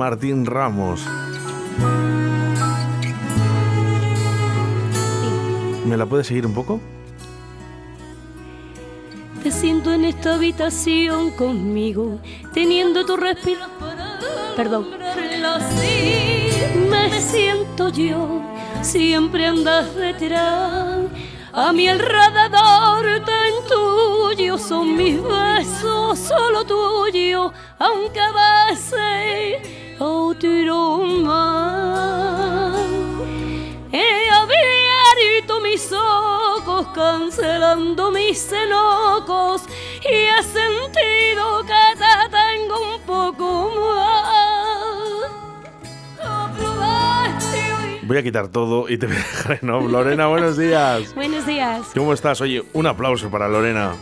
Martín Ramos. ¿Me la puedes seguir un poco? Te siento en esta habitación conmigo, teniendo tu respiración. Perdón. Me siento yo, siempre andas detrás. A mi alrededor te intuyo, son mis besos solo tuyos, aunque a veces otro más. He abierto mis ojos cancelando mis y he sentido que te tengo un poco más. Voy a quitar todo y te voy a dejar en off. Lorena, buenos días. Buenos días. ¿Cómo estás? Oye, un aplauso para Lorena.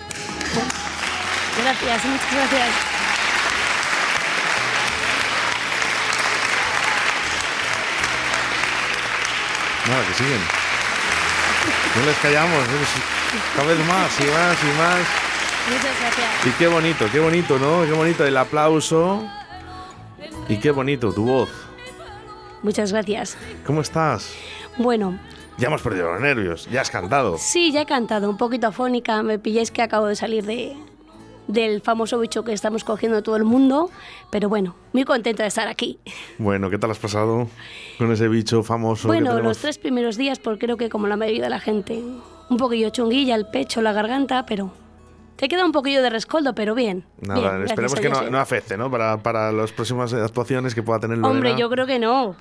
Gracias, muchas gracias. Nada, que siguen. No les callamos. es Cada vez más y más y más. Muchas gracias. Y qué bonito, qué bonito, ¿no? Qué bonito el aplauso. Y qué bonito tu voz. Muchas gracias. ¿Cómo estás? Bueno, Ya hemos perdido los nervios, ya has cantado. sí, ya he cantado, un poquito afónica. Me pilláis que acabo de salir de, del famoso bicho que estamos cogiendo todo el mundo. Pero bueno, muy contenta de estar aquí. Bueno, ¿qué tal has pasado con ese bicho famoso? Bueno, los tres primeros días, pues creo que como la mayoría de la gente, un poquillo chunguilla, el pecho, la garganta, pero te queda un poquillo de rescoldo, pero bien. Nada, bien, esperemos que no, no afecte, ¿no? Para, para las próximas actuaciones que pueda tener Lorena. Hombre, yo creo que no.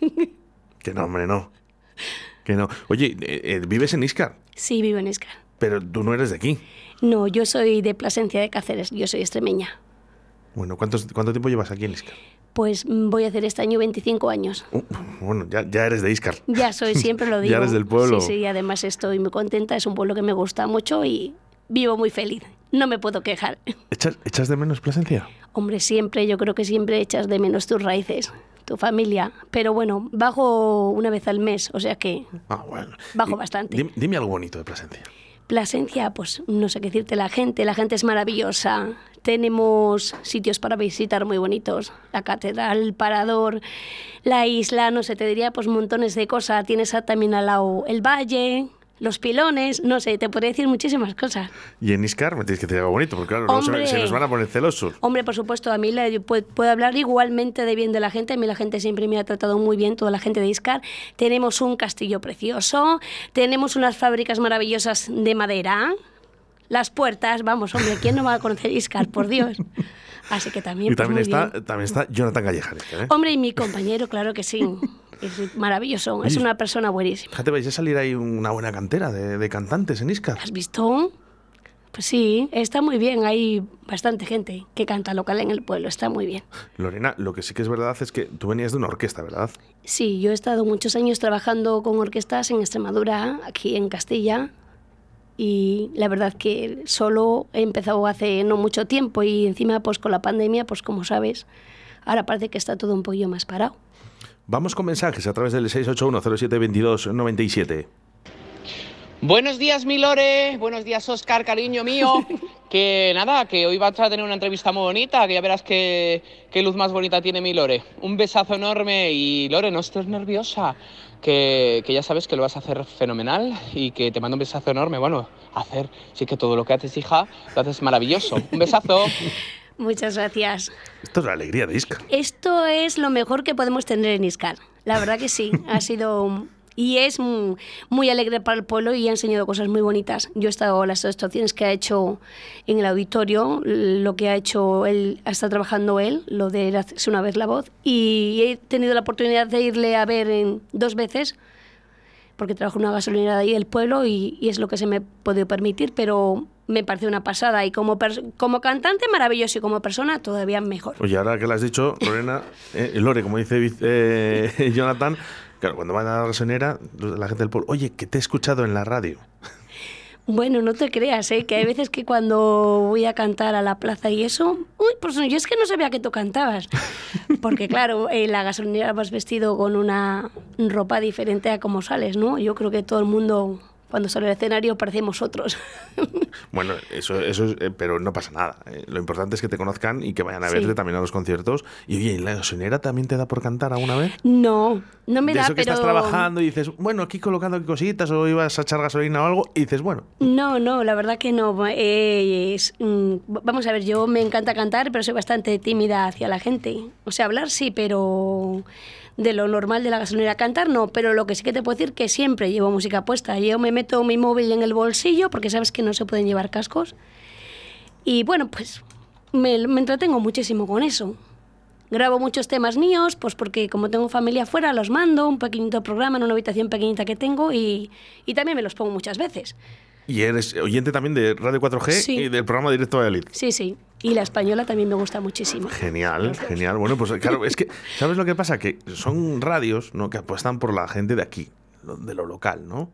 Que no, hombre, no. Que no. Oye, eh, eh, vives en Iscar, Sí, vivo en Iscar. pero tú no eres de aquí. No, yo soy de Plasencia de Cáceres, yo soy extremeña. Bueno, ¿cuántos, ¿cuánto tiempo llevas aquí en Iscar? Pues mm, voy a hacer este año 25 años. Uh, bueno, ya, ya eres de Iscar. Ya soy, siempre lo Ya digo. eres del pueblo. Sí, sí, además estoy muy contenta, es un pueblo que me gusta mucho y vivo muy feliz. No me puedo quejar. ¿Echas, echas de menos Plasencia? Hombre, siempre, yo creo que siempre echas de menos tus raíces, tu familia. Pero bueno, bajo una vez al mes, o sea que Ah, bueno. Bajo Y bastante. Dime, dime algo bonito de Plasencia. Plasencia, pues no sé qué decirte, la gente, la gente es maravillosa. Tenemos sitios para visitar muy bonitos, la catedral, el parador, la isla, no sé, te diría pues montones de cosas. Tienes también al lado el valle, los pilones, no sé, te podría decir muchísimas cosas. Y en Iscar me tienes que decir algo bonito, porque claro, luego se, Hombre. se nos van a poner celosos. Hombre, por supuesto, a mí le, puedo, puedo hablar igualmente de bien de la gente. A mí la gente siempre me ha tratado muy bien, toda la gente de Iscar. Tenemos un castillo precioso, tenemos unas fábricas maravillosas de madera. Las puertas, vamos, hombre, ¿quién no va a conocer Iscar, por Dios? Así que también. Y pues, también muy está, bien. también está Jonathan Callejar. ¿eh? Hombre, y mi compañero, claro que sí. Es maravilloso, es Oye. una persona buenísima. Fíjate, vais a salir ahí una buena cantera de, de cantantes en Iscar. ¿Has visto? Pues sí, está muy bien. Hay bastante gente que canta local en el pueblo, está muy bien. Lorena, lo que sí que es verdad es que tú venías de una orquesta, ¿verdad? Sí, yo he estado muchos años trabajando con orquestas en Extremadura, aquí en Castilla, y la verdad que solo he empezado hace no mucho tiempo y encima pues con la pandemia, pues como sabes, ahora parece que está todo un poquillo más parado. Vamos con mensajes a través del 681072297. Buenos días, mi Lore. Buenos días, Oscar, cariño mío. Que nada, que hoy vas a tener una entrevista muy bonita, que ya verás qué, qué luz más bonita tiene mi Lore. Un besazo enorme y Lore, no estés nerviosa, que, que ya sabes que lo vas a hacer fenomenal y que te mando un besazo enorme. Bueno, hacer, sí que todo lo que haces, hija, lo haces maravilloso. Un besazo. Muchas gracias. Esto es la alegría de Iscar. Esto es lo mejor que podemos tener en Iscar. La verdad que sí, ha sido y es muy alegre para el pueblo y ha enseñado cosas muy bonitas. Yo he estado en las actuaciones que ha hecho en el auditorio, lo que ha hecho él, estado trabajando él, lo de hacerse una vez la voz, y he tenido la oportunidad de irle a ver en dos veces, porque trabajo en una gasolinera de ahí del pueblo y, y es lo que se me ha podido permitir, pero me parece una pasada y como, como cantante maravilloso y como persona todavía mejor. Oye, ahora que lo has dicho, Lorena, eh, Lore, como dice eh, Jonathan, Claro, cuando van a la gasolinera, la gente del pueblo, oye, que te he escuchado en la radio. Bueno, no te creas, ¿eh? que hay veces que cuando voy a cantar a la plaza y eso, uy, pues yo es que no sabía que tú cantabas. Porque claro, en la gasolinera vas vestido con una ropa diferente a como sales, ¿no? Yo creo que todo el mundo cuando sale al escenario parecemos otros. Bueno, eso, eso es, eh, pero no pasa nada. Eh. lo importante es que te conozcan y que vayan a verte también a los conciertos. Y oye, ¿la gasolinera también te da por cantar alguna vez? No, no me de da, eso que pero... estás trabajando y dices, bueno, aquí colocando cositas o ibas a echar gasolina o algo y dices, bueno. No, no, la verdad que no. Eh, mm, vamos a ver, yo me encanta cantar, pero soy bastante tímida hacia la gente. O sea, hablar sí, pero de lo normal de la gasolinera. Cantar no, pero lo que sí que te puedo decir que siempre llevo música puesta. Yo me meto mi móvil en el bolsillo porque sabes que no se pueden llevar cascos. Y bueno, pues me, entretengo muchísimo con eso. Grabo muchos temas míos, pues porque como tengo familia afuera, los mando, un pequeñito programa en una habitación pequeñita que tengo y, y también me los pongo muchas veces. Y eres oyente también de Radio 4G y del programa Directo Valladolid. Sí, sí. Y la española también me gusta muchísimo. Genial, genial. Bueno, pues claro, es que, ¿sabes lo que pasa? Que son radios ¿no? que apuestan por la gente de aquí, de lo local, ¿no?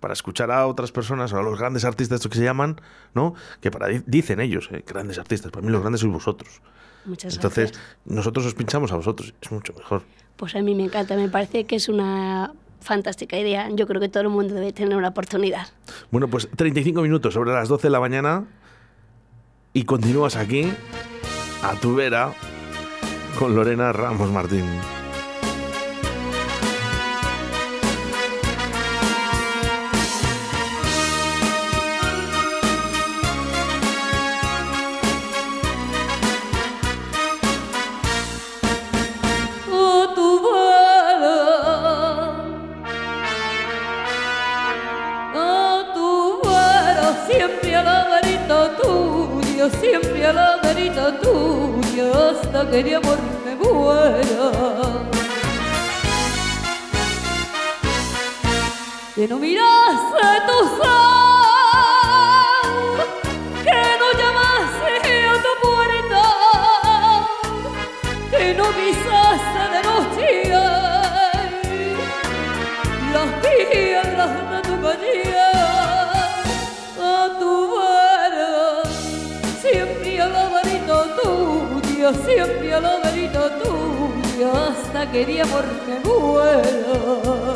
Para escuchar a otras personas, a los grandes artistas, estos que se llaman, ¿no? Que para dicen ellos, ¿eh? grandes artistas. Para mí los grandes sois vosotros. Muchas Entonces, gracias. nosotros os pinchamos a vosotros. Es mucho mejor. Pues a mí me encanta. Me parece que es una fantástica idea. Yo creo que todo el mundo debe tener una oportunidad. Bueno, pues 35 minutos sobre las 12 de la mañana y continúas aquí a tu vera con Lorena Ramos Martín. Que de amor me muera. Que no miraste hasta que de amor muera.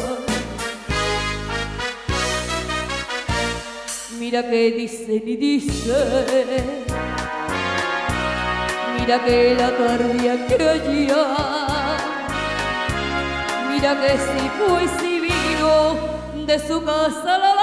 Mira que dice y dice, mira que la tardía allá, mira que si fue si vino de su casa la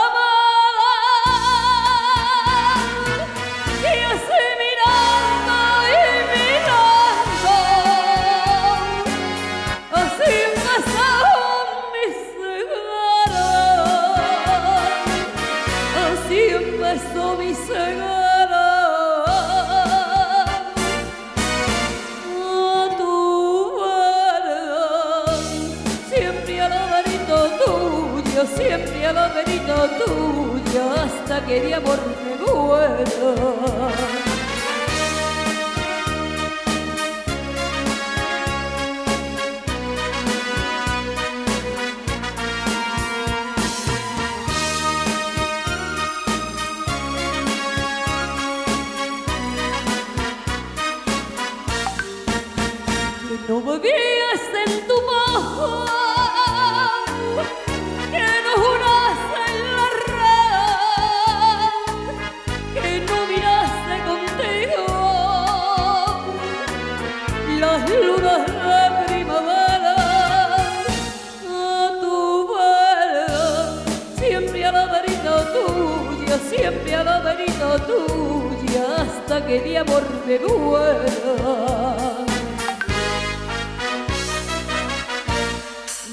que de amor.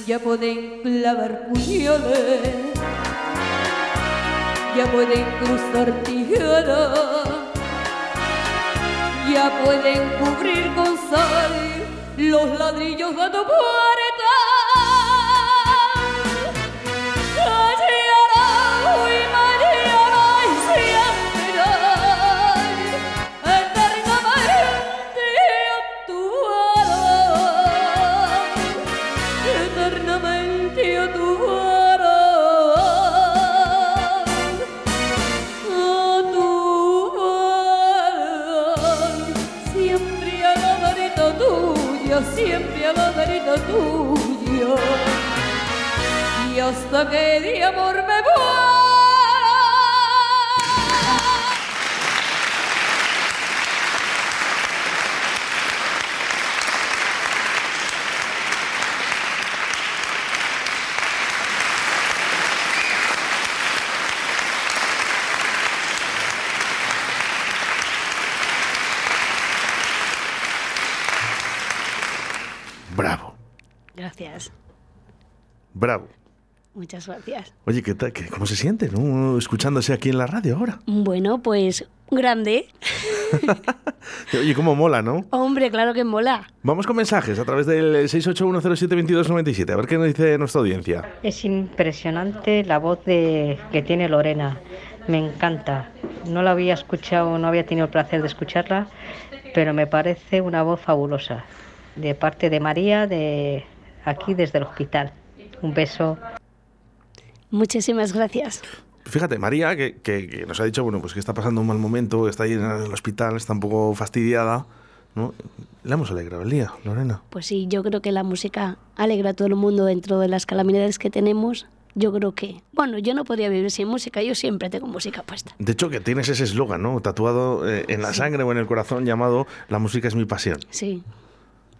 Ya pueden clavar puñales, ya pueden cruzar tijeras, ya pueden cubrir con sal los ladrillos de tu puerta. Hasta que de amor me Muchas gracias. Oye, ¿qué tal? ¿Qué- ¿Cómo se siente, no? Escuchándose aquí en la radio ahora. Bueno, pues grande. Oye, cómo mola, ¿no? Hombre, claro que mola. Vamos con mensajes a través del 681072297. A ver qué nos dice nuestra audiencia. Es impresionante la voz de, que tiene Lorena. Me encanta. No la había escuchado, no había tenido el placer de escucharla, pero me parece una voz fabulosa. De parte de María, de aquí desde el hospital. Un beso. Muchísimas gracias. Fíjate, María, que, que- que nos ha dicho, bueno, pues que está pasando un mal momento, está ahí en el hospital, está un poco fastidiada, ¿no? Le hemos alegrado el día, Lorena. Pues sí, yo creo que la música alegra a todo el mundo dentro de las calamidades que tenemos. Yo creo que, bueno, yo no podría vivir sin música, yo siempre tengo música puesta. De hecho, que tienes ese eslogan, ¿no? Tatuado eh, en la sangre o en el corazón llamado La música es mi pasión. Sí.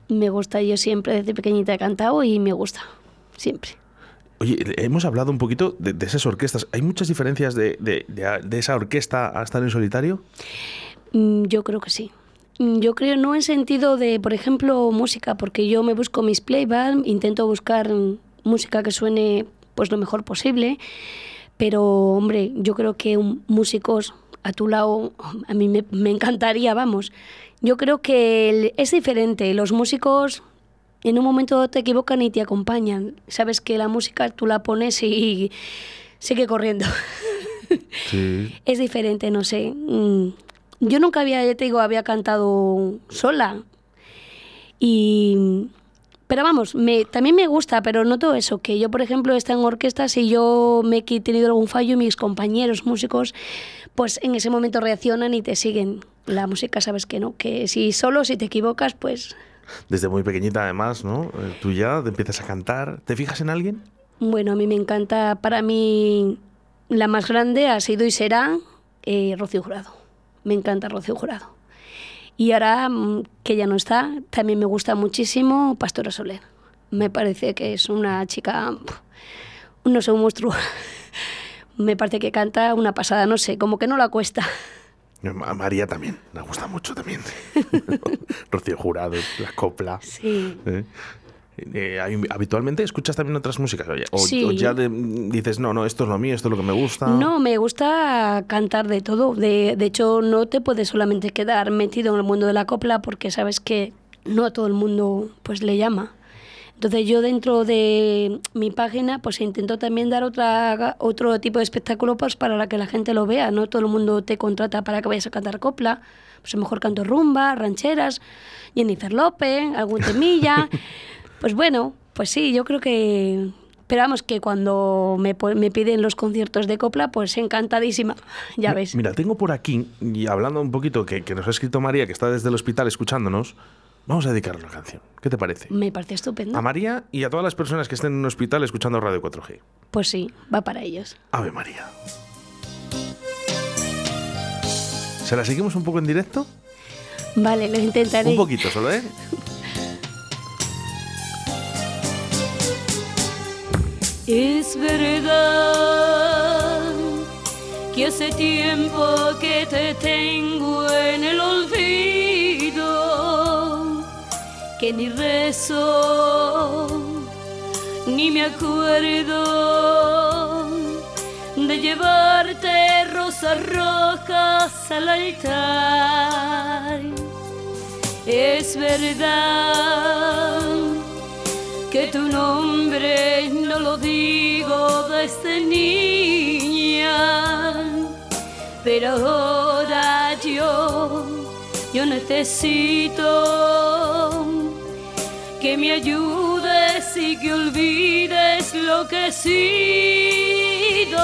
Me gusta, yo siempre desde pequeñita he cantado y me gusta, siempre. Oye, hemos hablado un poquito de, esas orquestas. ¿Hay muchas diferencias de, de- esa orquesta a estar en solitario? Mm, Yo creo que sí. Mm, Yo creo no en sentido de, por ejemplo, música, porque yo me busco mis playback, intento buscar mm, música que suene pues lo mejor posible, pero hombre, yo creo que músicos a tu lado a mí me, encantaría, vamos. Yo creo que es diferente, los músicos en un momento te equivocan y te acompañan. Sabes que la música tú la pones y sigue corriendo. Sí. Es diferente, no sé. Mm, Yo nunca había, ya te digo, había cantado sola. Y. Pero vamos, me, también me gusta, pero noto eso, que yo, por ejemplo, he estado en orquestas y yo me he tenido algún fallo y mis compañeros músicos, pues en ese momento reaccionan y te siguen. La música, sabes que no, que si solo, si te equivocas, pues Desde muy pequeñita, además, ¿no? Eh, Tú ya te empiezas a cantar. ¿Te fijas en alguien? Bueno, a mí me encanta, para mí la más grande ha sido y será eh, Rocío Jurado. Me encanta Rocío Jurado. Y ahora mm, que ya no está, también me gusta muchísimo Pastora Soler. Me parece que es una chica, no sé, un monstruo. me parece que canta una pasada, no sé, como que no la cuesta. A María también, me gusta mucho también. Rocío Jurado, la copla. Sí. ¿eh? Eh, ¿Habitualmente escuchas también otras músicas? Oye, O, Sí. o ya de- dices, no, no, esto es lo mío, esto es lo que me gusta. No, me gusta cantar de todo. De, de hecho, no te puedes solamente quedar metido en el mundo de la copla porque sabes que no a todo el mundo pues le llama. Entonces yo dentro de mi página pues intento también dar otra, otro tipo de espectáculo pues para la que la gente lo vea. No todo el mundo te contrata para que vayas a cantar copla. Pues a lo mejor canto rumba, rancheras, Jennifer López, algún temilla. pues bueno, pues sí, yo creo que... Pero vamos, que cuando me, me piden los conciertos de copla, pues encantadísima, ya ves. Mira, tengo por aquí, y hablando un poquito, que, que nos ha escrito María, que está desde el hospital escuchándonos, vamos a dedicarle una canción. ¿Qué te parece? Me parece estupendo. A María y a todas las personas que estén en un hospital escuchando Radio 4G. Pues sí, va para ellos. Ave María. ¿Se la seguimos un poco en directo? Vale, lo intentaré. Un poquito solo, ¿eh? Es verdad que hace tiempo que te tengo en el olvido, que ni rezo, ni me acuerdo de llevarte rosas rojas al altar. Es verdad que tu nombre no lo digo desde niña, pero ahora yo, yo necesito que me ayudes y que olvides lo que he sido.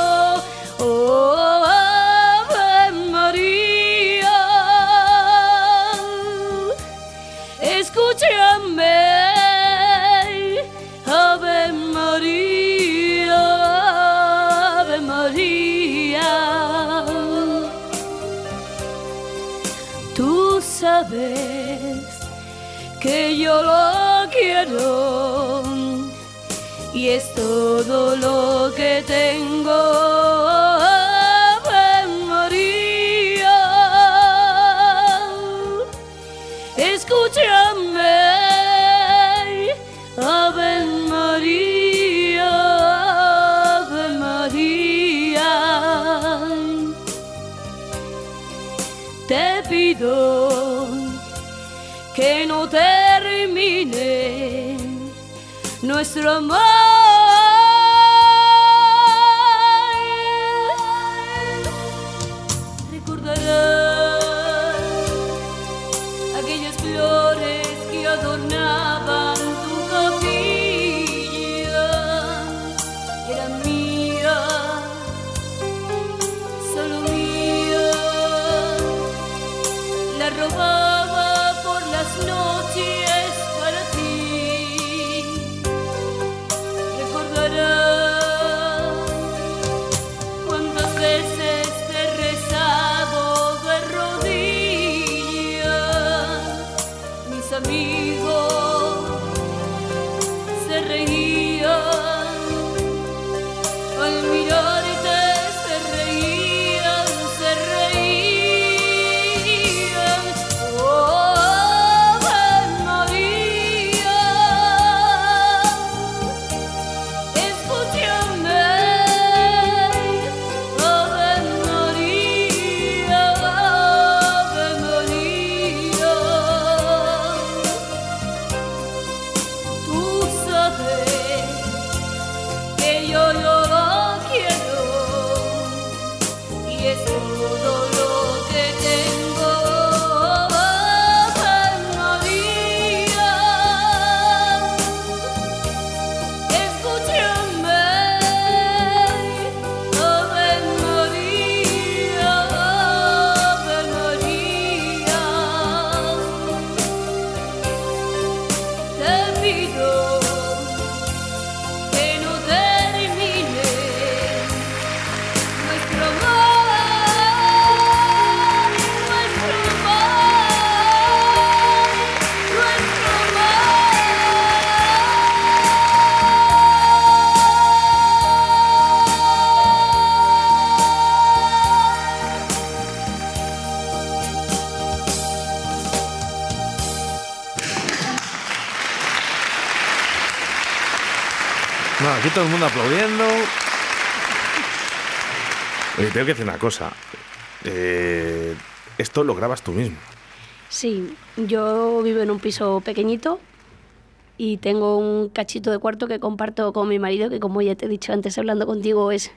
Oh, Ave María, escúchame, Ave María, Ave María. Tú sabes que yo lo y es todo lo que tengo. Nuestro amor. No, aquí todo el mundo aplaudiendo. Oye, tengo que decir una cosa. Eh, esto lo grabas tú mismo. Sí, yo vivo en un piso pequeñito y tengo un cachito de cuarto que comparto con mi marido, que como ya te he dicho antes hablando contigo, es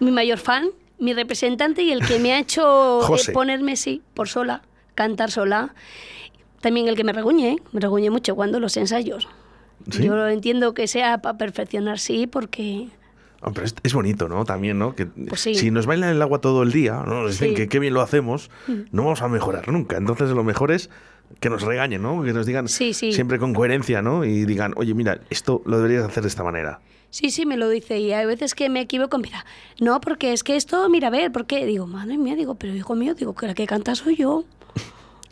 mi mayor fan, mi representante y el que me ha hecho eh, José. ponerme, sí, por sola, cantar sola. También el que me reguñe, ¿eh? me reguñe mucho cuando los ensayos. ¿Sí? Yo lo entiendo que sea para perfeccionar, sí, porque pero es, es bonito, ¿no? También, ¿no? Que Pues sí. si nos bailan el agua todo el día, ¿no? nos dicen Sí. Mm. que qué bien lo hacemos, no vamos a mejorar nunca. Entonces lo mejor es que nos regañen, ¿no? Que nos digan Sí, siempre con coherencia, ¿no? Y digan, oye, mira, esto lo deberías hacer de esta manera. Sí, sí, me lo dice. Y hay veces que me equivoco, mira, no, porque es que esto, mira, a ver, ¿por qué? Digo, madre mía, digo, pero hijo mío, digo, que la que canta soy yo.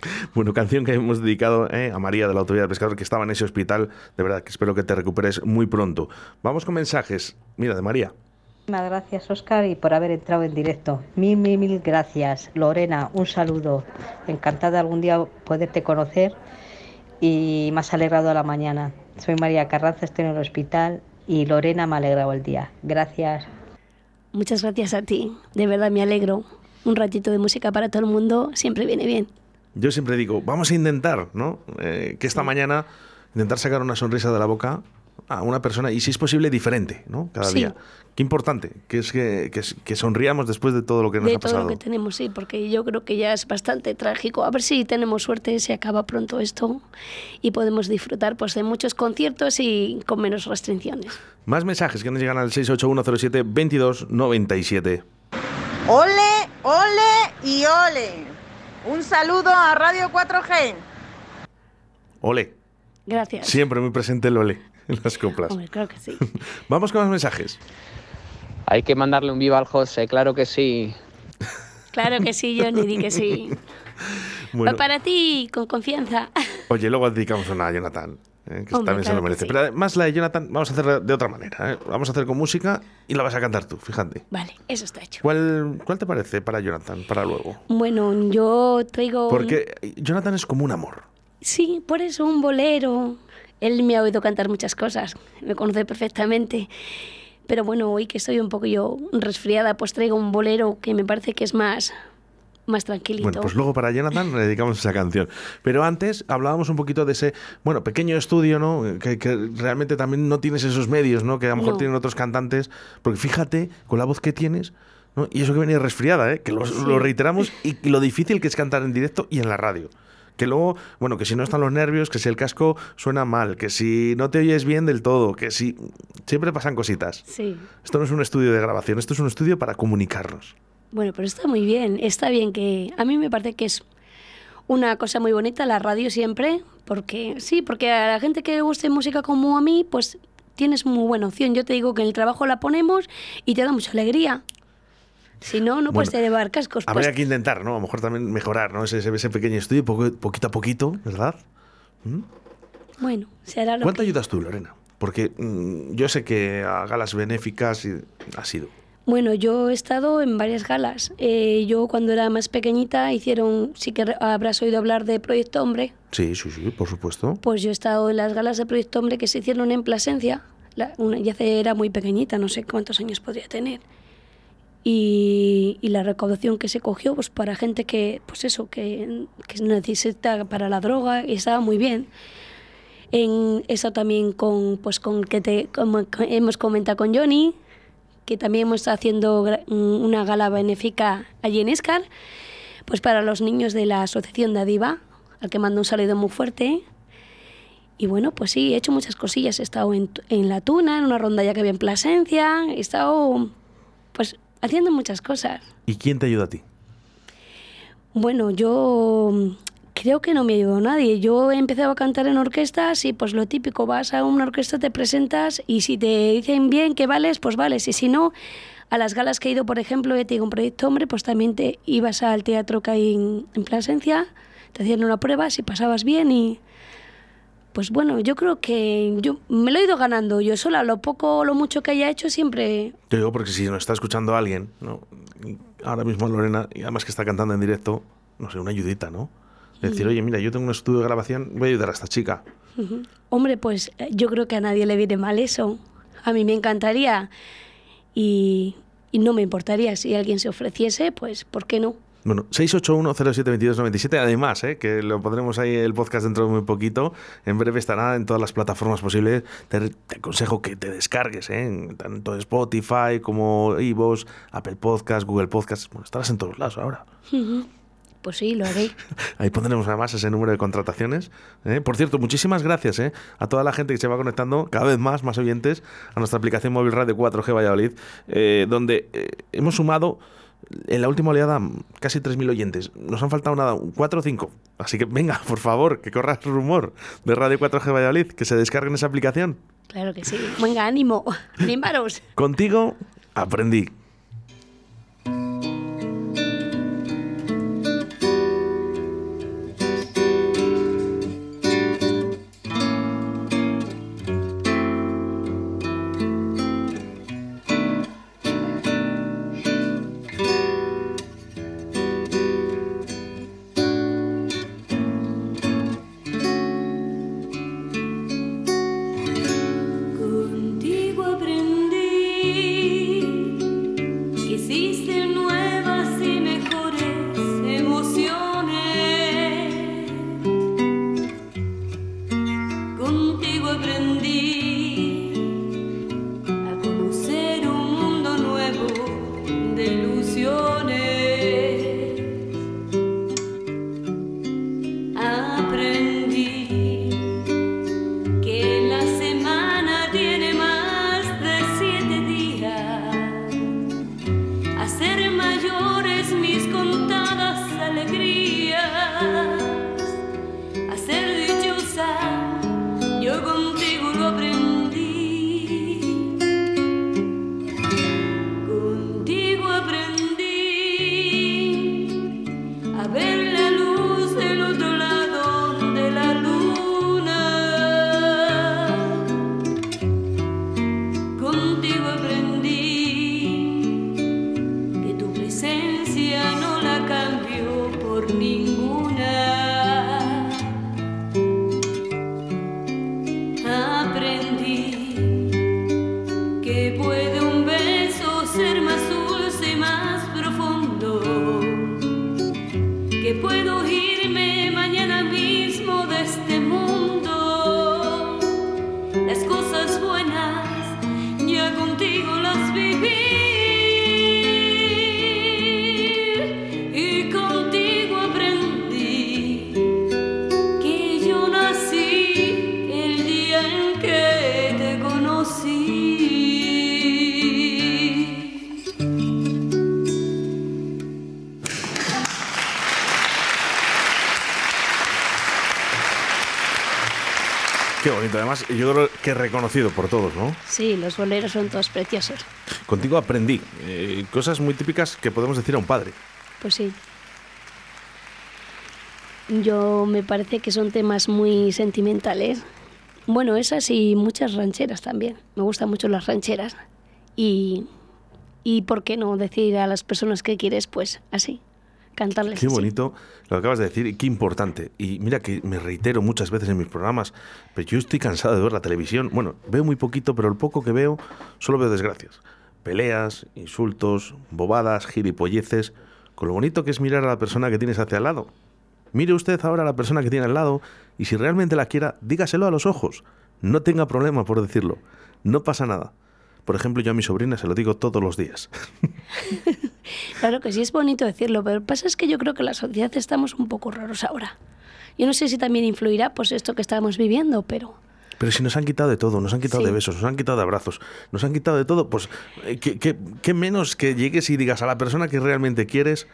Bueno, canción que hemos dedicado eh, a María de la Autovía del Pescador, que estaba en ese hospital. De verdad que espero que te recuperes muy pronto. Vamos con mensajes. Mira, de María. Muchísimas gracias, Oscar, y por haber entrado en directo. Mil, mil, mil gracias. Lorena, un saludo. Encantada algún día poderte conocer y me has alegrado la mañana. Soy María Carranza, estoy en el hospital y Lorena me ha alegrado el día. Gracias. Muchas gracias a ti. De verdad me alegro. Un ratito de música para todo el mundo siempre viene bien. Yo siempre digo, vamos a intentar, ¿no? Eh, que esta mañana intentar sacar una sonrisa de la boca a una persona y si es posible diferente, ¿no? Cada Sí. día. Qué importante que es que, que, que sonriamos después de todo lo que nos de ha todo pasado. lo que tenemos, sí, porque yo creo que ya es bastante trágico. A ver si tenemos suerte, se acaba pronto esto y podemos disfrutar pues de muchos conciertos y con menos restricciones. Más mensajes que nos llegan al 68107-2297. Ole, ole y ole. Un saludo a Radio 4G. Ole, Gracias. siempre muy presente el ole en las coplas. Hombre, claro que sí. Vamos con más mensajes. Hay que mandarle un viva al José, claro que sí. Claro que sí, Johnny, di que sí. Bueno, Va para ti, con confianza. oye, luego dedicamos una a Jonathan, eh, que Hombre, también se claro lo que merece. sí. Pero además la de Jonathan vamos a hacer de otra manera. ¿eh? Vamos a hacer con música y la vas a cantar tú, fíjate. Vale, eso está hecho. ¿Cuál, ¿Cuál te parece para Jonathan, para luego? Bueno, yo traigo... un- Porque Jonathan es como un amor. Sí, por eso un bolero. Él me ha oído cantar muchas cosas, me conoce perfectamente. Pero bueno, hoy que estoy un poco yo resfriada, pues traigo un bolero que me parece que es más, más tranquilito. Bueno, pues luego para Jonathan le dedicamos esa canción. Pero antes hablábamos un poquito de ese, bueno, pequeño estudio, ¿no? Que, que realmente también no tienes esos medios, ¿no? Que a lo mejor No. tienen otros cantantes. Porque fíjate, con la voz que tienes, ¿no? Y eso que venía resfriada, ¿eh? Que lo, lo reiteramos y lo difícil que es cantar en directo y en la radio. Que luego, bueno, que si no están los nervios, que si el casco suena mal, que si no te oyes bien del todo, que si... Siempre pasan cositas. Sí. Esto no es un estudio de grabación, esto es un estudio para comunicarnos. Bueno, pero está muy bien. Está bien que... A mí me parece que es una cosa muy bonita la radio siempre, porque sí, porque a la gente que guste música como a mí, pues tienes muy buena opción. Yo te digo que en el trabajo la ponemos y te da mucha alegría. Si no, no puedes Bueno, llevar cascos. Habría puestos. que intentar, ¿no? A lo mejor también mejorar, ¿no? Ese, ese, pequeño estudio, poco- poquito a poquito, ¿verdad? Bueno, se hará lo ¿Cuánto que... ayudas tú, Lorena? Porque mm, yo sé que a galas benéficas y- ha sido. Bueno, yo he estado en varias galas. Eh, yo cuando era más pequeñita hicieron, sí que habrás oído hablar de Proyecto Hombre, Sí, sí, sí, por supuesto. pues yo he estado en las galas de Proyecto Hombre que se hicieron en Plasencia. La, una, ya era muy pequeñita, no sé cuántos años podría tener. Y, y la recaudación que se cogió pues para gente que, pues eso, que, que necesita para la droga y estaba muy bien. En eso también con, pues con que te, como hemos comentado con Johnny, que también hemos estado haciendo mm, una gala benéfica allí en Escar, pues para los niños de la Asociación Dadiva, al que mando un saludo muy fuerte. Y bueno, pues sí, he hecho muchas cosillas. He estado en, en La Tuna, en una rondalla que había en Plasencia, he estado pues haciendo muchas cosas. ¿Y quién te ayuda a ti? Bueno, yo creo que no me ayudó nadie. Yo he empezado a cantar en orquestas y pues lo típico, vas a una orquesta, te presentas y si te dicen bien que vales, pues vales. Y si no, a las galas que he ido, por ejemplo, he tenido un proyecto hombre, pues también te ibas al teatro que hay en, en Plasencia, te hacían una prueba, si pasabas bien y... Pues bueno, yo creo que yo me lo he ido ganando yo sola, lo poco o lo mucho que haya hecho siempre Te digo porque si nos está escuchando alguien, ¿no? Ahora mismo Lorena, y además que está cantando en directo, no sé, una ayudita, ¿no? Decir, oye, mira, yo tengo un estudio de grabación, voy a ayudar a esta chica. Hombre, pues eh, yo creo que a nadie le viene mal eso. A mí me encantaría y, y no me importaría si alguien se ofreciese, pues ¿por qué no? Bueno, 681-072297, además, ¿eh? que lo pondremos ahí el podcast dentro de muy poquito. En breve estará en todas las plataformas posibles. Te, te aconsejo que te descargues, ¿eh? tanto Spotify como Ivos, Apple Podcast, Google Podcast. Bueno, estarás en todos lados ahora. Ujú. Pues sí, lo haré. Ahí pondremos además ese número de contrataciones. ¿eh? Por cierto, muchísimas gracias ¿eh? a toda la gente que se va conectando, cada vez más, más oyentes, a nuestra aplicación móvil Radio 4G Valladolid, eh, donde hemos sumado en la última oleada casi 3.000 oyentes. Nos han faltado nada, 4 o 5. Así que venga, por favor, que corra el rumor de Radio 4G Valladolid, que se descarguen esa aplicación. Claro que sí. Venga, ánimo. Animaros. Contigo aprendí. Yo creo que reconocido por todos, ¿no? Sí, los boleros son todos preciosos. Contigo aprendí eh, cosas muy típicas que podemos decir a un padre. Pues sí. Yo me parece que son temas muy sentimentales. Bueno, esas y muchas rancheras también. Me gustan mucho las rancheras. Y, y ¿por qué no decir a las personas que quieres, pues así? Cantarles Qué así. bonito lo que acabas de decir y qué importante. Y mira que me reitero muchas veces en mis programas, pero yo estoy cansado de ver la televisión. Bueno, veo muy poquito, pero el poco que veo solo veo desgracias. Peleas, insultos, bobadas, gilipolleces, con lo bonito que es mirar a la persona que tienes hacia al lado. Mire usted ahora a la persona que tiene al lado y si realmente la quiera, dígaselo a los ojos. No tenga problema por decirlo. No pasa nada. Por ejemplo, yo a mi sobrina se lo digo todos los días. Claro que sí es bonito decirlo, pero lo que pasa es que yo creo que en la sociedad estamos un poco raros ahora. Yo no sé si también influirá pues esto que estamos viviendo, pero Pero si nos han quitado de todo, nos han quitado Sí. de besos, nos han quitado de abrazos, nos han quitado de todo, pues eh, ¿qué, qué- qué menos que llegues y digas a la persona que realmente quieres,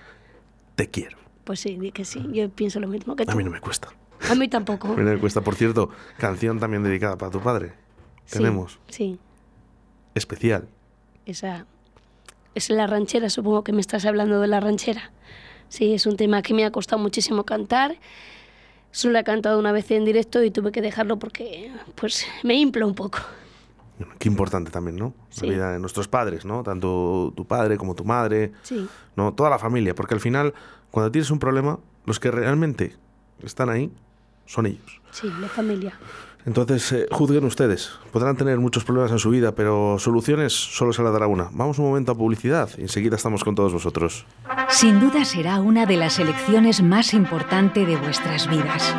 te quiero. pues sí, que sí. Yo pienso lo mismo que tú. A mí no me cuesta. A mí tampoco. A mí no me cuesta. Por cierto, canción también dedicada para tu padre. Sí, Tenemos. Sí, Especial. esa es la ranchera, supongo que me estás hablando de la ranchera. Sí, es un tema que me ha costado muchísimo cantar. Solo he cantado una vez en directo y tuve que dejarlo porque pues me infla un poco. Qué importante también, ¿no? Sí. La vida de nuestros padres, ¿no? Tanto tu padre como tu madre, Sí, ¿no? Toda la familia. Porque al final, cuando tienes un problema, los que realmente están ahí son ellos. sí, la familia. Entonces, eh, juzguen ustedes. Podrán tener muchos problemas en su vida, pero soluciones solo se la dará una. Vamos un momento a publicidad y enseguida estamos con todos vosotros. Sin duda será una de las elecciones más importantes de vuestras vidas.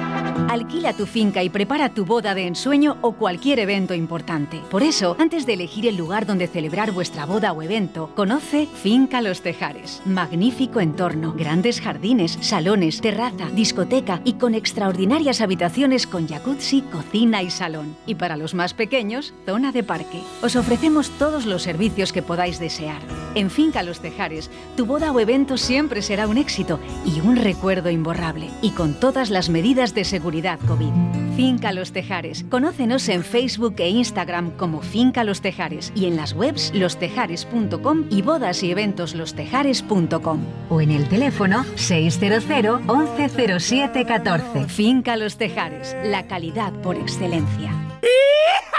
Alquila tu finca y prepara tu boda de ensueño o cualquier evento importante. Por eso, antes de elegir el lugar donde celebrar vuestra boda o evento, conoce Finca Los Tejares. Magnífico entorno, grandes jardines, salones, terraza, discoteca y con extraordinarias habitaciones con jacuzzi, cocina y salón. Y para los más pequeños, zona de parque. Os ofrecemos todos los servicios que podáis desear. En Finca Los Tejares, tu boda o evento siempre será un éxito y un recuerdo imborrable. Y con todas las medidas de seguridad COVID. Finca Los Tejares. Conócenos en Facebook e Instagram como Finca Los Tejares y en las webs lostejares.com y bodas y eventos lostejares.com. O en el teléfono 600 1107 14. Finca Los Tejares. La calidad por excelencia.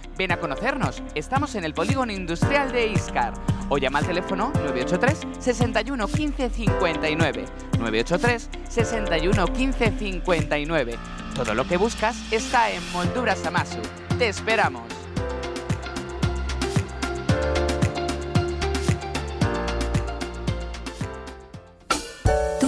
Ven a conocernos, estamos en el polígono industrial de Iscar o llama al teléfono 983 61 15 59. 983 61 15 59. Todo lo que buscas está en Molduras Amasu. Te esperamos.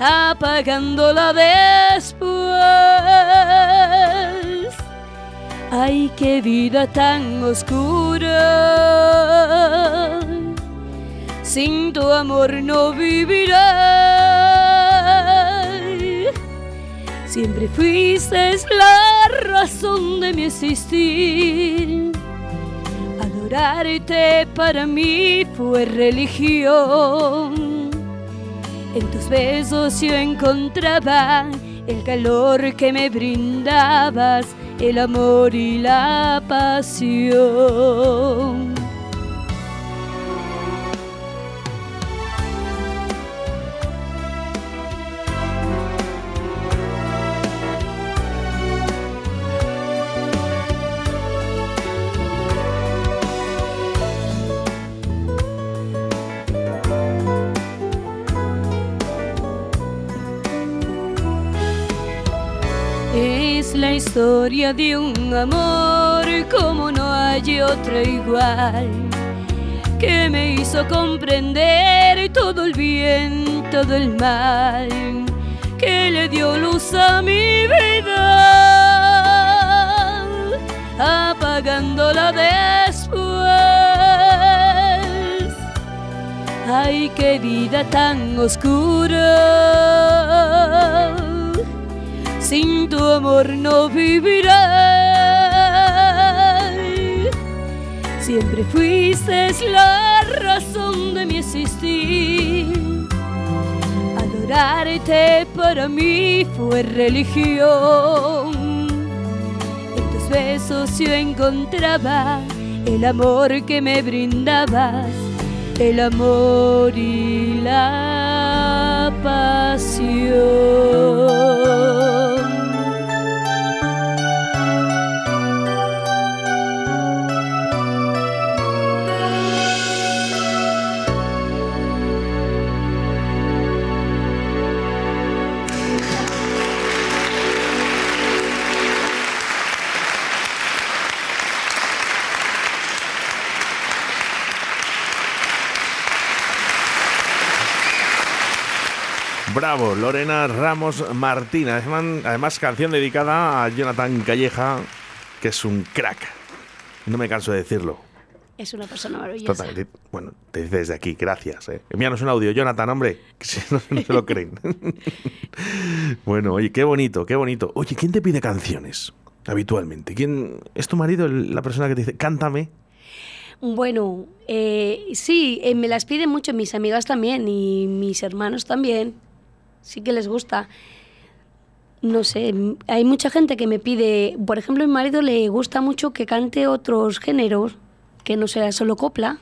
apagándola después. Ay, qué vida tan oscura, sin tu amor no viviré. Siempre fuiste la razón de mi existir. Adorarte para mí fue religión. En tus besos yo encontraba el calor que me brindabas, el amor y la pasión. Historia de un amor como no hay otro igual, que me hizo comprender todo el bien, todo el mal, que le dio luz a mi vida, apagándola después. Ay, qué vida tan oscura sin tu amor no viviré. Siempre fuiste la razón de mi existir. Adorarte para mí fue religión. En tus besos yo encontraba el amor que me brindabas, el amor y la pasión. Bravo, Lorena Ramos Martín. Además, canción dedicada a Jonathan Calleja, que es un crack. No me canso de decirlo. Es una persona maravillosa. Totalmente. Bueno, te dice desde aquí, gracias. ¿eh? Envíanos un audio, Jonathan, hombre, que si no, no se lo creen. bueno, oye, qué bonito, qué bonito. Oye, ¿quién te pide canciones habitualmente? ¿Quién es tu marido la persona que te dice, cántame? Bueno, eh, sí, eh, me las piden mucho mis amigas también y mis hermanos también. Sí que les gusta. No sé, hay mucha gente que me pide, por ejemplo, a mi marido le gusta mucho que cante otros géneros, que no sea solo copla.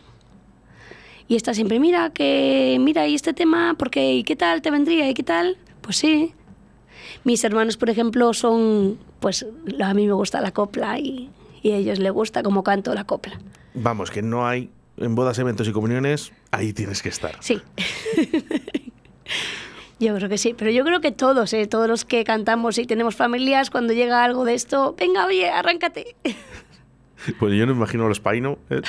Y está siempre, mira, que mira, y este tema, porque ¿y qué tal te vendría? ¿Y qué tal? Pues sí. Mis hermanos, por ejemplo, son, pues a mí me gusta la copla y, y a ellos les gusta como canto la copla. Vamos, que no hay en bodas, eventos y comuniones, ahí tienes que estar. Sí. Yo creo que sí, pero yo creo que todos, ¿eh? todos los que cantamos y tenemos familias, cuando llega algo de esto, venga, oye, arráncate. Pues yo no me imagino a los Paino, eh,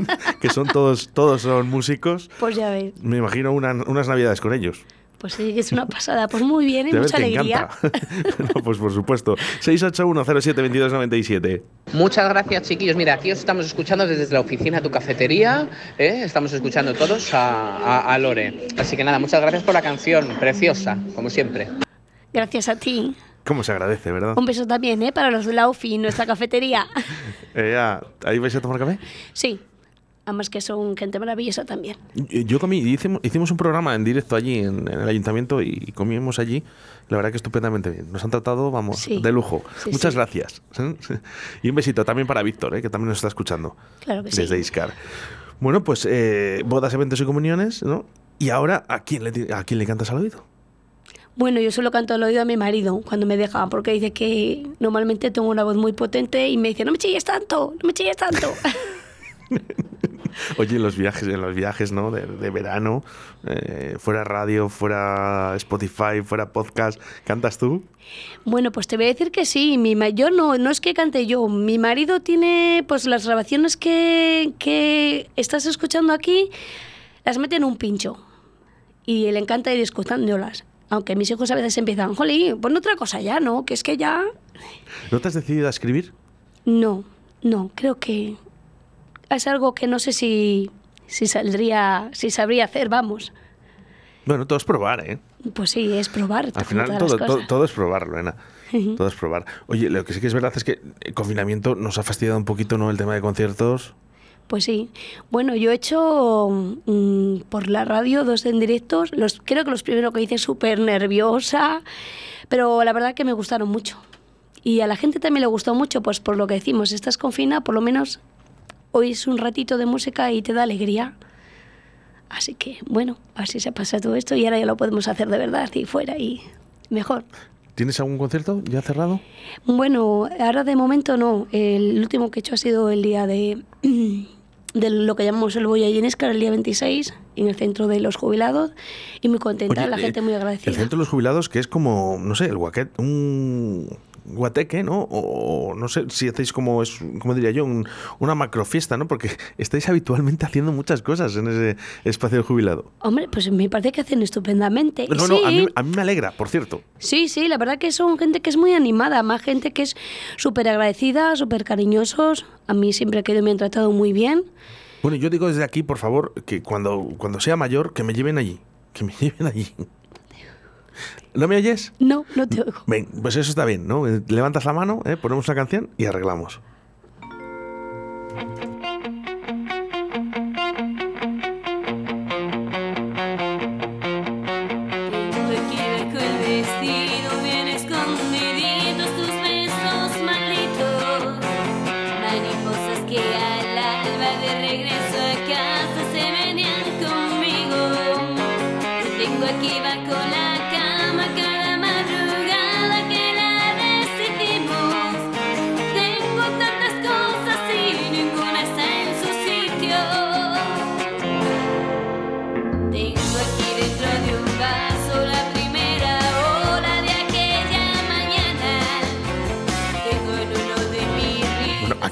que son todos, todos son músicos. Pues ya ves. Me imagino una- unas navidades con ellos. Pues sí, es una pasada. Pues muy bien y ves mucha alegría. No, pues por supuesto. 681072297. Muchas gracias, chiquillos. Mira, aquí os estamos escuchando desde la oficina Tu Cafetería. ¿eh? Estamos escuchando todos a, a- a Lore. Así que nada, muchas gracias por la canción. Preciosa, como siempre. Gracias a ti. ¿Cómo se agradece, verdad? Un beso también, ¿eh? Para los de la UFI, nuestra cafetería. Eh, ya, ¿Ahí vais a tomar café? Sí. Además que son gente maravillosa también. Yo yo comí, hicimos, hicimos un programa en directo allí en, en el ayuntamiento y comimos allí. La verdad que estupendamente bien. Nos han tratado, vamos, Sí. de lujo. Sí, Muchas sí. gracias. Y un besito también para Víctor, eh, que también nos está escuchando. Claro que sí. Desde Iscar. Bueno, pues eh, bodas, eventos y comuniones, ¿no? Y ahora, ¿a quién le, a quién le cantas al oído? Bueno, yo solo canto al oído a mi marido cuando me deja, porque dice que normalmente tengo una voz muy potente y me dice, no me chilles tanto, no me chilles tanto. Oye, en los viajes, en los viajes, ¿no? De, de verano, eh, fuera radio, fuera Spotify, fuera podcast, ¿cantas tú? Bueno, pues te voy a decir que sí. Mi yo no, no es que cante yo. Mi marido tiene, pues las grabaciones que, que estás escuchando aquí, las mete en un pincho. Y le encanta ir escuchándolas. Aunque mis hijos a veces empiezan, jolí, pon otra cosa ya, ¿no? Que es que ya... ¿No te has decidido a escribir? No, no, creo que es algo que no sé si, si saldría, si sabría hacer, vamos. Bueno, todo es probar, ¿eh? Pues sí, es probar. Al final todo, todo, todo es probar, Lorena. Todo es probar. Oye, lo que sí que es verdad es que el confinamiento nos ha fastidiado un poquito, ¿no? El tema de conciertos. Pues sí. Bueno, yo he hecho mm, por la radio dos en directos. Los, creo que los primeros que hice súper nerviosa, pero la verdad que me gustaron mucho. Y a la gente también le gustó mucho, pues por lo que decimos, estás confina, por lo menos oís un ratito de música y te da alegría. Así que, bueno, así se pasa todo esto y ahora ya lo podemos hacer de verdad y fuera y mejor. ¿Tienes algún concierto ya cerrado? Bueno, ahora de momento no. El último que he hecho ha sido el día de, de lo que llamamos el Boya Yenescar, el día 26, en el centro de los jubilados. Y muy contenta, Oye, la eh, gente muy El agradecida. centro de los jubilados, que es como, no sé, el guaquet, un guateque, ¿no? O, o no sé si hacéis como, es, como diría yo, un- una macrofiesta, ¿no? Porque estáis habitualmente haciendo muchas cosas en ese espacio del jubilado. Hombre, pues me parece que hacen estupendamente. No, sí, no, a mí, a mí me alegra, por cierto. sí, sí, la verdad que son gente que es muy animada, más gente que es súper agradecida, súper cariñosos. A mí siempre que me han tratado muy bien. Bueno, yo digo desde aquí, por favor, que cuando, cuando sea mayor, que me lleven allí. Que me lleven allí. ¿No me oyes? No, no te oigo. Ven, pues eso está bien, ¿no? Levantas la mano, ¿eh? ponemos una canción y arreglamos.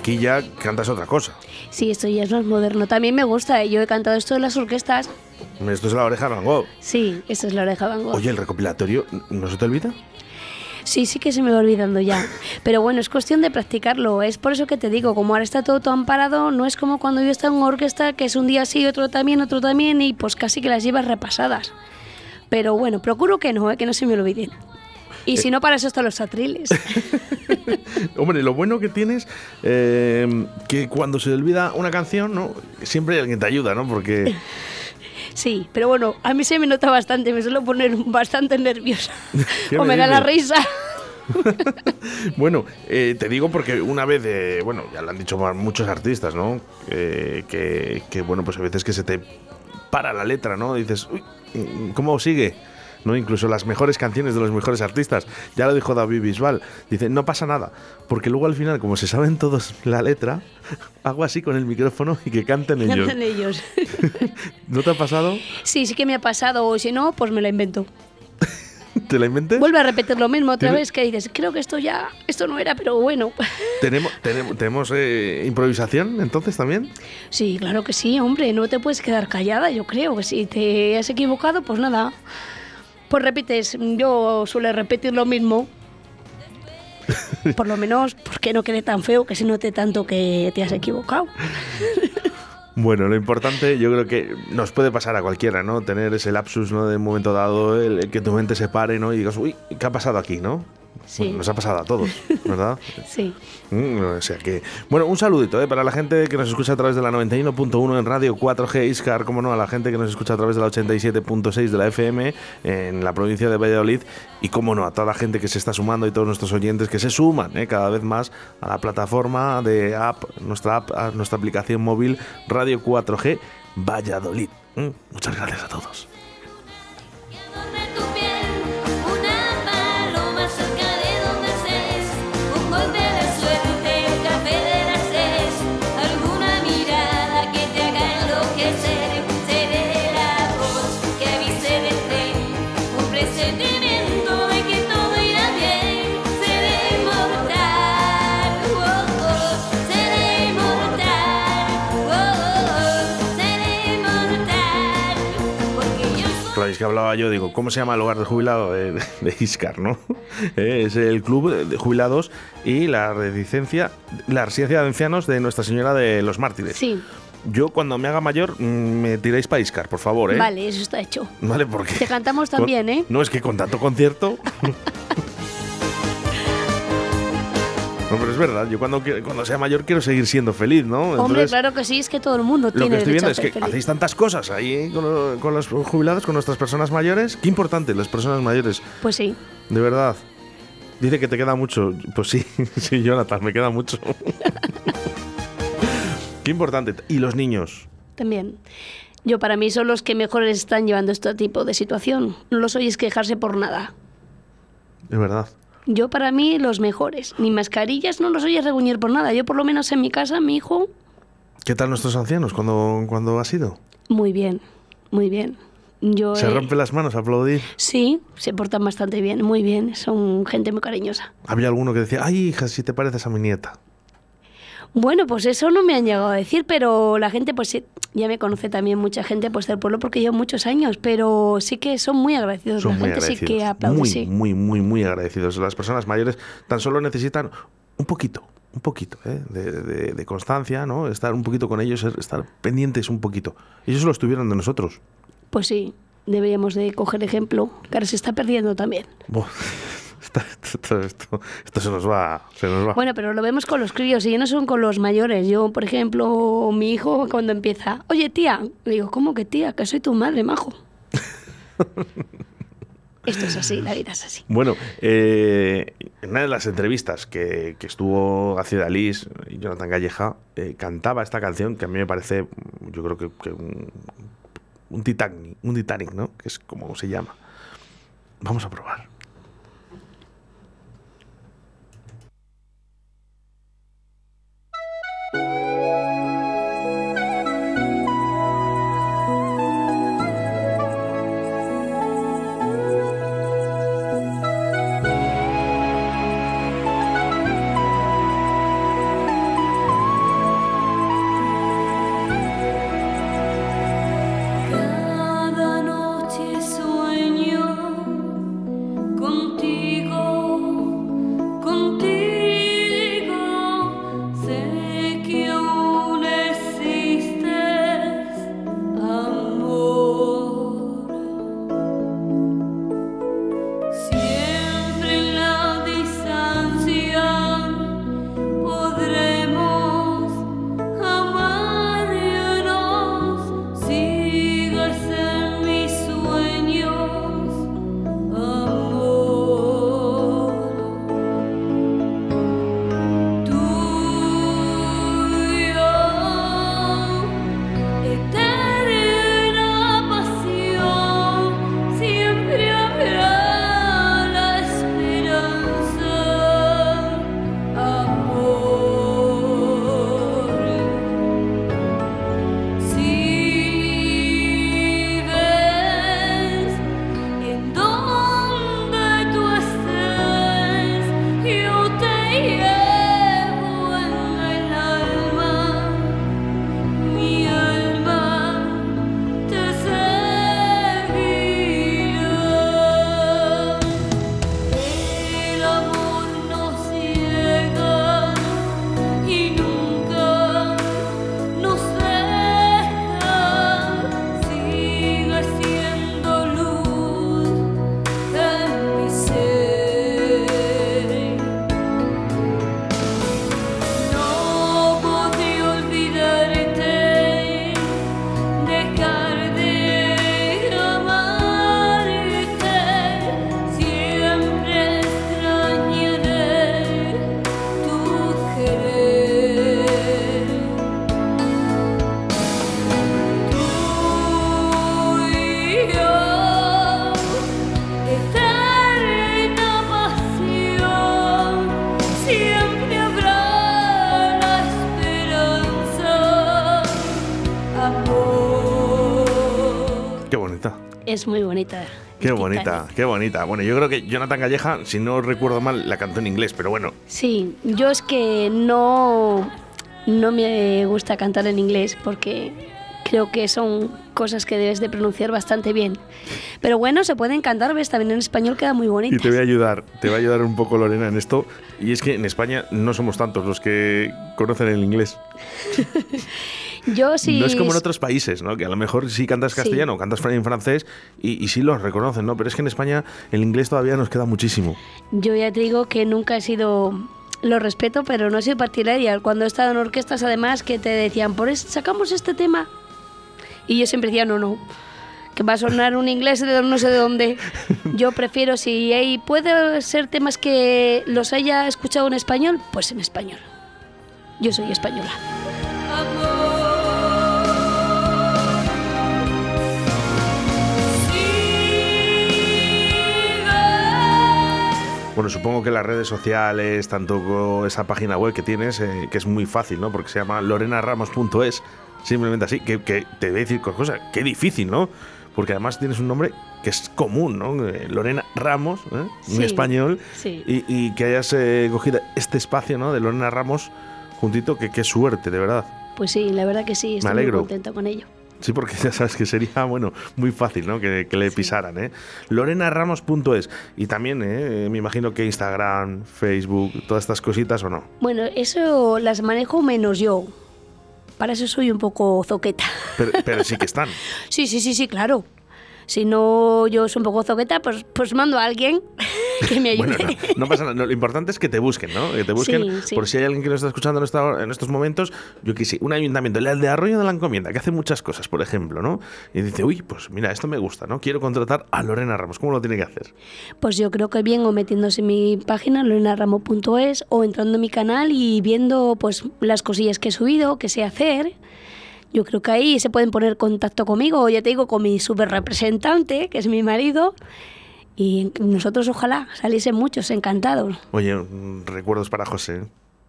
Aquí ya cantas otra cosa. Sí, esto ya es más moderno. También me gusta. ¿eh? Yo he cantado esto en las orquestas. Esto es la oreja Van Gogh. Sí, esto es la oreja Van Gogh. Oye, el recopilatorio, ¿no se te olvida? Sí, sí que se me va olvidando ya. Pero bueno, es cuestión de practicarlo. Es por eso que te digo, como ahora está todo tan parado, no es como cuando yo estaba en una orquesta, que es un día sí, otro también, otro también, y pues casi que las llevas repasadas. Pero bueno, procuro que no, ¿eh? que no se me olviden. Y si no, para eso están los atriles. Hombre, lo bueno que tienes, eh, que cuando se te olvida una canción, ¿no? Siempre hay alguien te ayuda, ¿no? Porque Sí, pero bueno, a mí se me nota bastante, me suelo poner bastante nerviosa. ¿Qué o me me da la risa. Bueno, eh, te digo porque una vez, eh, bueno, ya lo han dicho muchos artistas, ¿no? Eh, que, que, bueno, pues a veces que se te para la letra, ¿no? Dices, uy, ¿cómo sigue? ¿No? Incluso las mejores canciones de los mejores artistas. Ya lo dijo David Bisbal. Dice, no pasa nada, porque luego al final, como se saben todos la letra, hago así con el micrófono y que canten ellos. Cantan ellos. ¿No te ha pasado? Sí, sí que me ha pasado, o si no, pues me la invento. ¿Te la inventé? Vuelve a repetir lo mismo otra Tiene- vez, que dices, creo que esto ya, esto no era, pero bueno. ¿Tenemos, tenemos, tenemos eh, improvisación entonces también? Sí, claro que sí, hombre, no te puedes quedar callada, yo creo que si te has equivocado, pues nada. Pues repites, yo suelo repetir lo mismo. Por lo menos, porque no quede tan feo que se note tanto que te has equivocado. Bueno, lo importante yo creo que nos puede pasar a cualquiera, ¿no? Tener ese lapsus, ¿no? De un momento dado, el, el que tu mente se pare, ¿no? Y digas, uy, ¿qué ha pasado aquí, no? Sí. Bueno, nos ha pasado a todos, ¿verdad? Sí. Mm, o sea que, bueno, un saludito ¿eh? para la gente que nos escucha a través de la 91.1 en radio 4G Iscar, como no, a la gente que nos escucha a través de la 87.6 de la FM en la provincia de Valladolid y, como no, a toda la gente que se está sumando y todos nuestros oyentes que se suman ¿eh? cada vez más a la plataforma de app, nuestra app, a nuestra aplicación móvil Radio 4G Valladolid. Mm, muchas gracias a todos. Que hablaba yo, digo, ¿cómo se llama el hogar de jubilado de, de Iscar, no? Eh, es el club de jubilados y la residencia, la residencia de ancianos de Nuestra Señora de los Mártires. Sí, Yo cuando me haga mayor mm, me tiréis para Iscar, por favor, ¿eh? vale, eso está hecho. Vale, porque... Te cantamos también, ¿eh? No, es que con tanto concierto... No, pero es verdad, yo cuando, cuando sea mayor quiero seguir siendo feliz, ¿no? Hombre, claro que sí, es que todo el mundo lo tiene que estoy viendo es que feliz. hacéis tantas cosas ahí ¿eh? con, lo- con los jubilados, con nuestras personas mayores. Qué importante, las personas mayores. Pues sí. De verdad. Dice que te queda mucho. Pues sí, sí, Jonathan, me queda mucho. Qué importante. Y los niños. También. Yo para mí son los que mejor están llevando este tipo de situación. No los oyes quejarse por nada. Es verdad. Yo para mí los mejores. Ni mascarillas no los oyes reguñir por nada. Yo por lo menos en mi casa, mi hijo, ¿Qué tal nuestros ancianos cuando, cuando ha sido? muy bien, muy bien. Yo Se eh, rompen las manos a aplaudir. Sí, se portan bastante bien, muy bien. Son gente muy cariñosa. Había alguno que decía, ay, hija, si te pareces a mi nieta. Bueno, pues eso no me han llegado a decir, pero la gente, pues sí, ya me conoce también mucha gente pues del pueblo porque llevo muchos años, pero sí que son muy agradecidos. Son la muy gente sí agradecidos. que aplaude, muy, sí. muy, muy, muy agradecidos. Las personas mayores tan solo necesitan un poquito, un poquito ¿eh? de, de- de constancia, ¿no? Estar un poquito con ellos, estar pendientes un poquito. Ellos lo estuvieron de nosotros. Pues sí, deberíamos de coger ejemplo, que ahora se está perdiendo también. Esto, esto- esto- esto se nos va, se nos va. Bueno, pero lo vemos con los críos y ya no son con los mayores. Yo, por ejemplo, mi hijo cuando empieza, oye tía, le digo, ¿cómo que tía? Que soy tu madre, majo. Esto es así, la vida es así. Bueno, eh, en una de las entrevistas que, que estuvo Hacia Liz y Jonathan Galleja, eh, cantaba esta canción que a mí me parece, yo creo que, que un, un Titanic, un Titanic, ¿no? Que es como se llama. Vamos a probar. Es muy bonita. Qué bonita, qué bonita. Bueno, yo creo que Jonathan Calleja, si no recuerdo mal, la cantó en inglés, pero bueno, Sí, yo es que no, no me gusta cantar en inglés porque creo que son cosas que debes de pronunciar bastante bien. Pero bueno, se pueden cantar, ves, también en español queda muy bonito. Y te voy a ayudar, te va a ayudar un poco Lorena en esto. Y es que en España no somos tantos los que conocen el inglés. Yo sí. No es como en otros países, ¿no? Que a lo mejor sí cantas Sí. castellano o cantas en francés y, y sí los reconocen, ¿no? Pero es que en España el inglés todavía nos queda muchísimo. Yo ya te digo que nunca he sido. Lo respeto, pero no he sido partidaria. Cuando he estado en orquestas, además, que te decían, por es- sacamos este tema. Y yo siempre decía, no, no. Que va a sonar un inglés de no sé de dónde. Yo prefiero, si hay, puede ser temas que los haya escuchado en español, pues en español. Yo soy española. Bueno, supongo que las redes sociales, tanto esa página web que tienes, eh, que es muy fácil, ¿no? Porque se llama lorenaramos.es, simplemente así, que, que te voy a decir cosas, qué difícil, ¿no? Porque además tienes un nombre que es común, ¿no? Eh, Lorena Ramos, ¿eh? en español, sí. y, y que hayas eh, cogido este espacio, ¿no? De Lorena Ramos juntito, que qué suerte, de verdad. Pues sí, la verdad que sí, estoy alegro. muy contenta con ello. Sí, porque ya sabes que sería, bueno, muy fácil, ¿no? Que, que le pisaran, ¿eh? lorenaramos.es. Y también, ¿eh? Me imagino que Instagram, Facebook, todas estas cositas, ¿o no? Bueno, eso las manejo menos yo. Para eso soy un poco zoqueta. Pero, pero sí que están. Sí, sí, sí, sí, claro. Si no yo soy un poco zoqueta, pues, pues mando a alguien que me ayude. Bueno, no, no pasa nada. Lo importante es que te busquen, ¿no? Que te busquen. Sí, sí. Por si hay alguien que nos está escuchando en, esta- en estos momentos, yo que sé, un ayuntamiento, el de Arroyo de la Encomienda, que hace muchas cosas, por ejemplo, ¿no? Y dice, uy, pues mira, esto me gusta, ¿no? Quiero contratar a Lorena Ramos. ¿Cómo lo tiene que hacer? Pues yo creo que bien o metiéndose en mi página lorenaramo.es o entrando en mi canal y viendo pues las cosillas que he subido, que sé hacer. Yo creo que ahí se pueden poner en contacto conmigo, o ya te digo, con mi super representante, que es mi marido. Y nosotros ojalá saliesen muchos encantados. Oye, mm, recuerdos para José. ¿eh?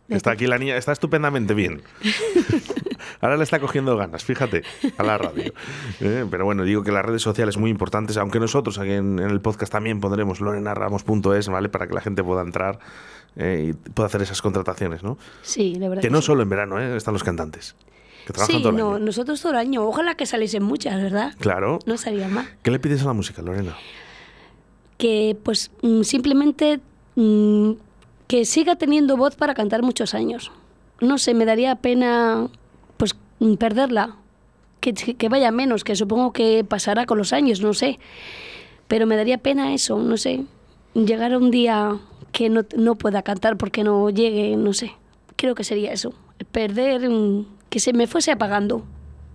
Está aquí la niña, está estupendamente bien. Ahora le está cogiendo ganas, fíjate, a la radio. Eh, Pero bueno, digo que las redes sociales muy importantes, aunque nosotros aquí en, en el podcast también pondremos lorenaramos.es, ¿vale? Para que la gente pueda entrar eh, y pueda hacer esas contrataciones, ¿no? Sí, de verdad. Que que no sí. solo en verano, ¿eh? Están los cantantes. Que trabajan Sí, todo el no, año. nosotros todo el año. Ojalá que saliesen muchas, ¿verdad? Claro. No estaría mal. ¿Qué le pides a la música, Lorena? que pues mm, simplemente mm, que siga teniendo voz para cantar muchos años. No sé, me daría pena pues mm, perderla, que, que vaya menos, que supongo que pasará con los años, no sé. Pero me daría pena eso, no sé, llegar a un día que no, no pueda cantar porque no llegue, no sé. Creo que sería eso, perder, mm, que se me fuese apagando.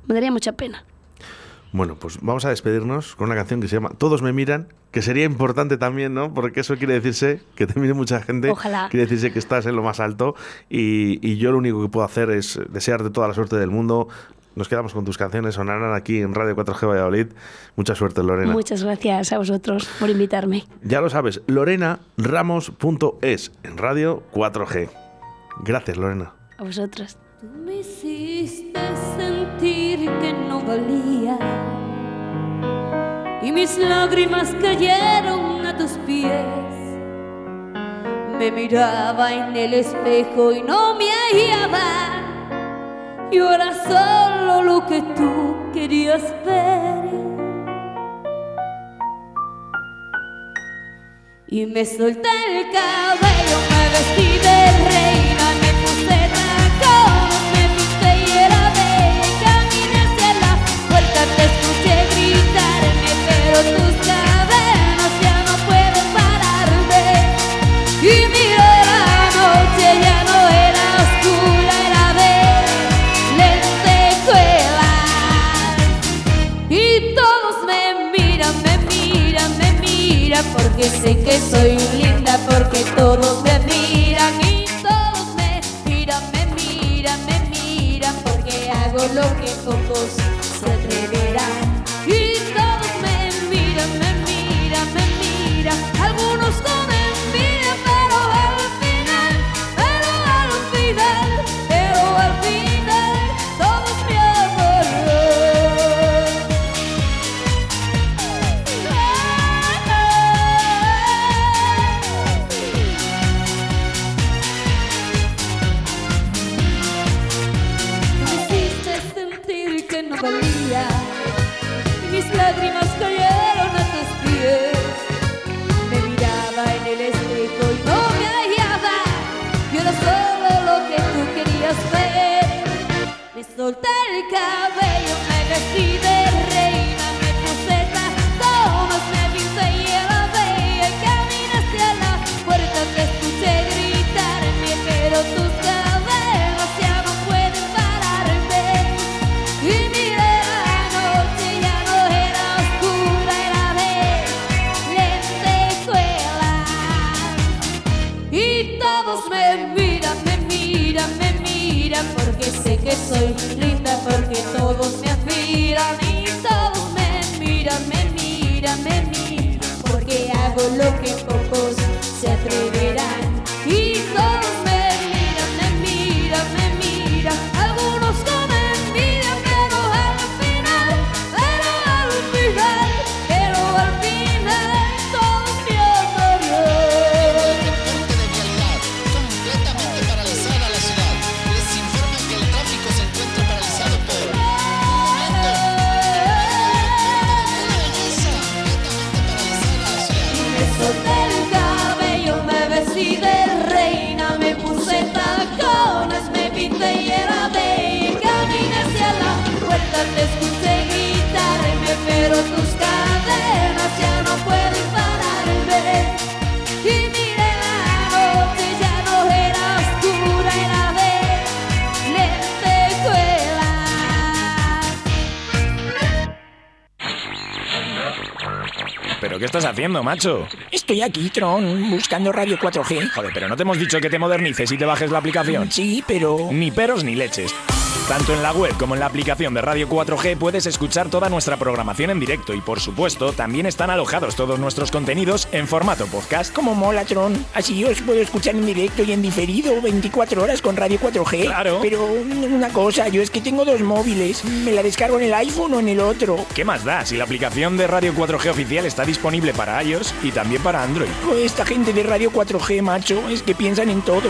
Me daría mucha pena. Bueno, pues vamos a despedirnos con una canción que se llama Todos me miran, que sería importante también, ¿no? Porque eso quiere decirse que te mire mucha gente, Ojalá. quiere decirse que estás en lo más alto y, y yo lo único que puedo hacer es desearte toda la suerte del mundo. Nos quedamos con tus canciones, sonarán aquí en Radio 4G Valladolid. Mucha suerte, Lorena. Muchas gracias a vosotros por invitarme. Ya lo sabes, lorenaramos.es en Radio 4G. Gracias, Lorena. A vosotros. Tú me hiciste sentir que no valía y mis lágrimas cayeron a tus pies. Me miraba en el espejo y no me hallaba. Yo era solo lo que tú querías ver. Y me solté el cabello, me vestí de reina, que soy linda, porque todos me admiran Y todos me miran, me miran, me miran Porque hago lo que pocos macho? Estoy aquí, Tron, buscando Radio 4G. Joder, pero no te hemos dicho que te modernices y te bajes la aplicación. Sí, pero... Ni peros ni leches. Tanto en la web como en la aplicación de Radio 4G puedes escuchar toda nuestra programación en directo y por supuesto también están alojados todos nuestros contenidos en formato podcast. Como mola, Tron. Así os puedo escuchar en directo y en diferido 24 horas con Radio 4G. Claro. Pero una cosa, yo es que tengo dos móviles. ¿Me la descargo en el iPhone o en el otro? ¿Qué más da si la aplicación de Radio 4G oficial está disponible para iOS y también para Android? Pues esta gente de Radio 4G, macho, es que piensan en todo.